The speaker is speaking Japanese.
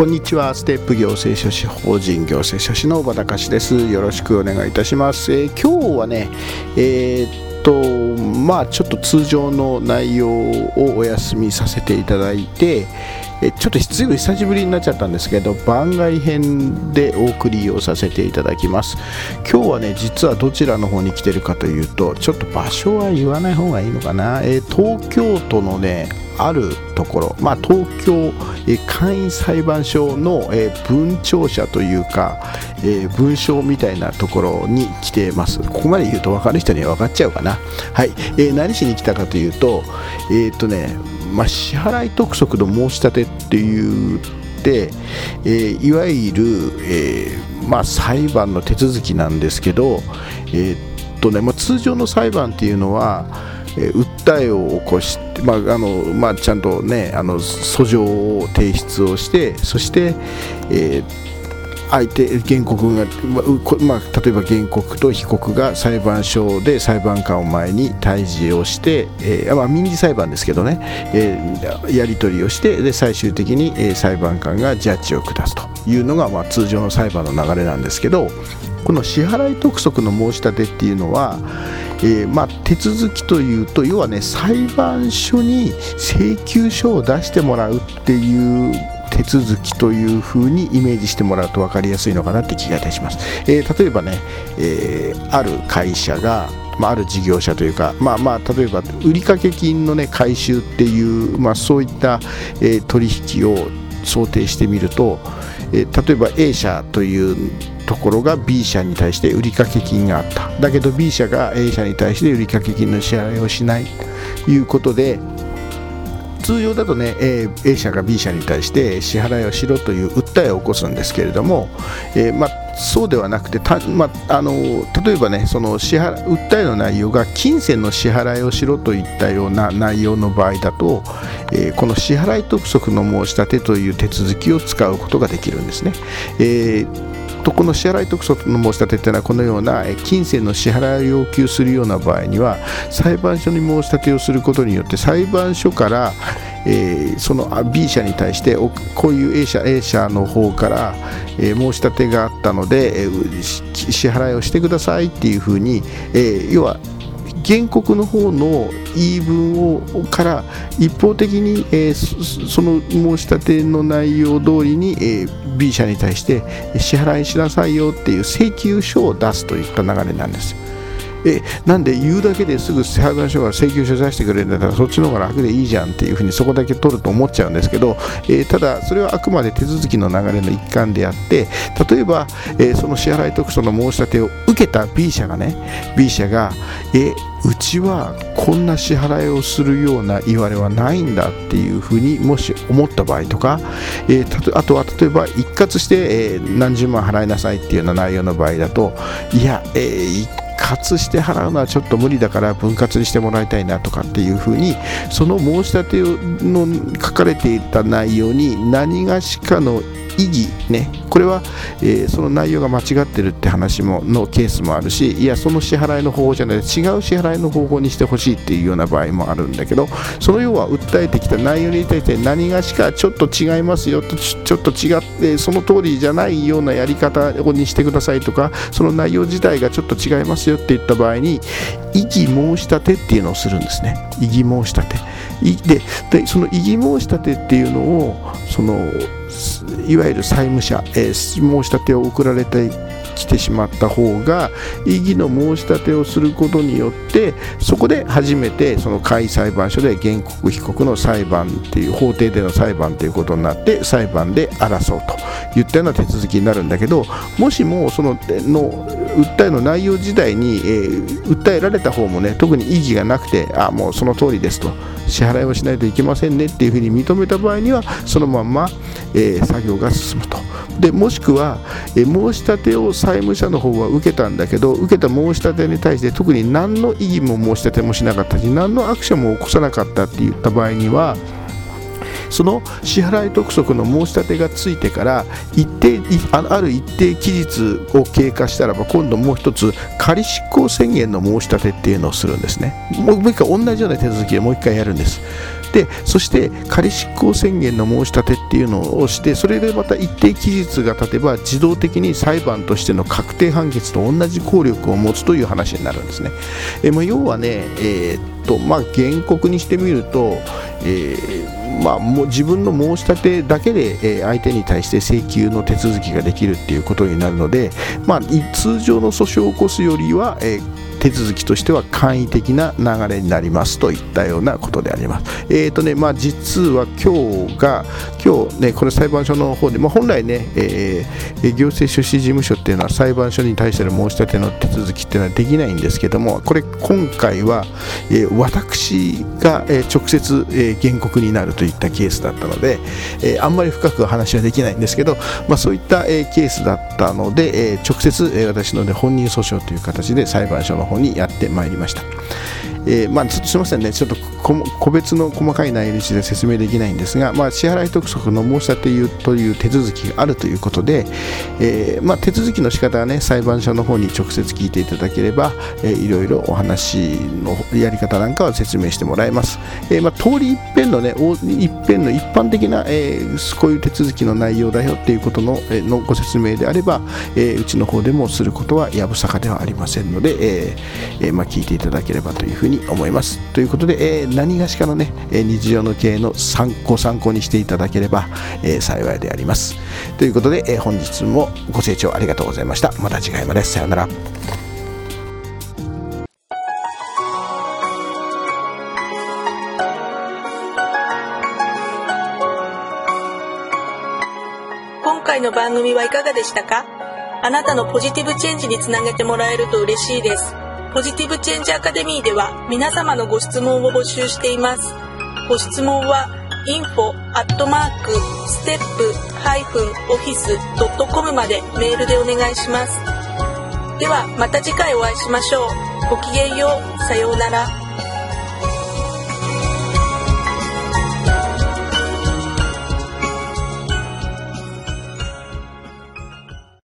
こんにちは。ステップ行政書士法人行政書士の小場隆です。よろしくお願いいたします、えー、今日はねえー、っとまあちょっと通常の内容をお休みさせていただいてえちょっとずいぶん久しぶりになっちゃったんですけど番外編でお送りをさせていただきます。今日はね実はどちらの方に来てるかというとちょっと場所は言わない方がいいのかな、えー、東京都のねあるところ、まあ、東京、簡易裁判所の、文庁舎というか、文章みたいなところに来てます。ここまで言うと分かる人には分かっちゃうかな。はい、何しに来たかというとえっ、とね、まあ、支払い督促の申し立てっていうで、えー、いわゆる、えー、まあ、裁判の手続きなんですけど、えー、っとねまあ、通常の裁判っていうのはえ訴えを起こして、まああのまあ、ちゃんと、ね、あの訴状を提出をしてそして、えー相手原告が、まあ、例えば原告と被告が裁判所で裁判官を前に対峙をして、えーまあ、民事裁判ですけどね、えー、やり取りをしてで最終的に、え、裁判官がジャッジを下すというのが、まあ、通常の裁判の流れなんですけどこの支払い督促の申し立てっていうのは、えー、まあ、手続きというと要はね裁判所に請求書を出してもらうっていう手続きというふうにイメージしてもらうと分かりやすいのかなって気がいたします。えー、例えばね、えー、ある会社がまあ、ある事業者というか、まあ、まあ例えば売掛金の、ね、回収っていう、まあ、そういった、え、取引を想定してみると、え、例えば A 社というところが B 社に対して売掛金があっただけど B 社が A 社に対して売掛金の支払いをしないということで通常だとね A 社が B 社に対して支払いをしろという訴えを起こすんですけれども、えー、まあそうではなくてた、まあ、の例えばねその支払訴えの内容が金銭の支払いをしろといったような内容の場合だと、えー、この支払い督促の申し立てという手続きを使うことができるんですね。えーとこの支払い特措の申し立てというのはこのような金銭の支払いを要求するような場合には裁判所に申し立てをすることによって裁判所からえー、その B 社に対してこういう A 社 A 社の方から、えー、申し立てがあったので、えー、支払いをしてくださいっていうふうに、え、要は原告の方の言い分をから一方的に、えー、その申し立ての内容通りに、えー、B 社に対して支払いしなさいよっていう請求書を出すといった流れなんです。えなんで言うだけですぐ裁判所が請求書出してくれるんだったらそっちの方が楽でいいじゃんっていうふうにそこだけ取ると思っちゃうんですけど、えー、ただそれはあくまで手続きの流れの一環であって例えば、えー、その支払い特措の申し立てを受けた B 社がね B 社がえうちはこんな支払いをするような言われはないんだっていうふうにもし思った場合とか、えー、あとは例えば一括して、えー、何十万払いなさいっていうような内容の場合だといや、えー、括して払うのはちょっと無理だから分割にしてもらいたいなとかっていうふうにその申し立ての書かれていた内容に何がしかの意義ね。これは、えー、その内容が間違ってるって話ものケースもあるしいやその支払いの方法じゃない違う支払いの方法にしてほしいっていうような場合もあるんだけどその要は訴えてきた内容に対して何がしかちょっと違いますよとちょっと違ってその通りじゃないようなやり方にしてくださいとかその内容自体がちょっと違いますよって言った場合に異議申し立てっていうのをするんですね。異議申し立て。ででその異議申し立てっていうのをそのいわゆる債務者、えー、申し立てを送られた来てしまった方が異議の申し立てをすることによってそこで初めてその下位裁判所で原告被告の裁判っていう法廷での裁判ということになって裁判で争うといったような手続きになるんだけどもしもそのの訴えの内容自体に、えー、訴えられた方もね特に異議がなくてあもうその通りですと支払いをしないといけませんねっていうふうに認めた場合にはそのまま、えー、作業が進むと。でもしくは、え申し立てを債務者の方は受けたんだけど受けた申し立てに対して特に何の異議も申し立てもしなかったし何のアクションも起こさなかったって言った場合にはその支払い督促の申し立てがついてから一定ある一定期日を経過したらば今度もう一つ仮執行宣言の申し立てっていうのをするんですね。もう一回同じような手続きでもう一回やるんです。でそして仮執行宣言の申し立てっていうのをしてそれでまた一定期日が経てば自動的に裁判としての確定判決と同じ効力を持つという話になるんですね。えまあ、要はね、えー、っとまあ、原告にしてみると、えー、まあ、もう自分の申し立てだけで、え相手に対して請求の手続きができるっていうことになるので、まあ、通常の訴訟を起こすよりは、えー手続きとしては簡易的な流れになりますといったようなことであります。えーとねまあ、実は今日が今日ねこれ裁判所の方で、まあ、本来ね、えー、行政書士事務所っていうのは裁判所に対する申し立ての手続きっていうのはできないんですけどもこれ今回は、えー、私が、えー、直接、えー、原告になるといったケースだったので、えー、あんまり深く話はできないんですけど、まあ、そういった、えー、ケースだったので、えー、直接、えー、私の、ね、本人訴訟という形で裁判所の方にやってまいりました。えー、まあ、すみませんね、ちょっと個別の細かい内容で説明できないんですが、まあ、支払い督促の申し立てという手続きがあるということで、えー、まあ、手続きの仕方はね、裁判所の方に直接聞いていただければ、えー、いろいろお話のやり方なんかは説明してもらえます。えー、まあ、通り一遍のね、一遍の一般的な、えー、こういう手続きの内容だよっていうことの,、えー、のご説明であれば、えー、うちの方でもすることはやぶさかではありませんので、えーえーまあ、聞いていただければというふうに思います。ということで、えー、何がしかのね、日常の経営の参考参考にしていただければ、えー、幸いであります。ということで、えー、本日もご清聴ありがとうございました。また次回まで。さようなら。今回の番組はいかがでしたか？あなたのポジティブチェンジにつなげてもらえると嬉しいです。ポジティブチェンジアカデミーでは皆様のご質問を募集しています。ご質問は info アットマークステップハイフンオフィスドットコムまでメールでお願いします。ではまた次回お会いしましょう。ごきげんよう。さようなら。